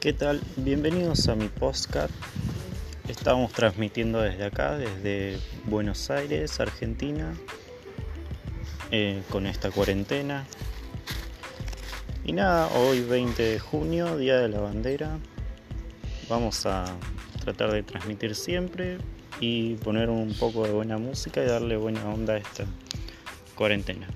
¿Qué tal? Bienvenidos a mi podcast. Estamos transmitiendo desde acá, desde Buenos Aires, Argentina, eh, con esta cuarentena. Y nada, hoy 20 de junio, Día de la Bandera. Vamos a tratar de transmitir siempre y poner un poco de buena música y darle buena onda a esta cuarentena.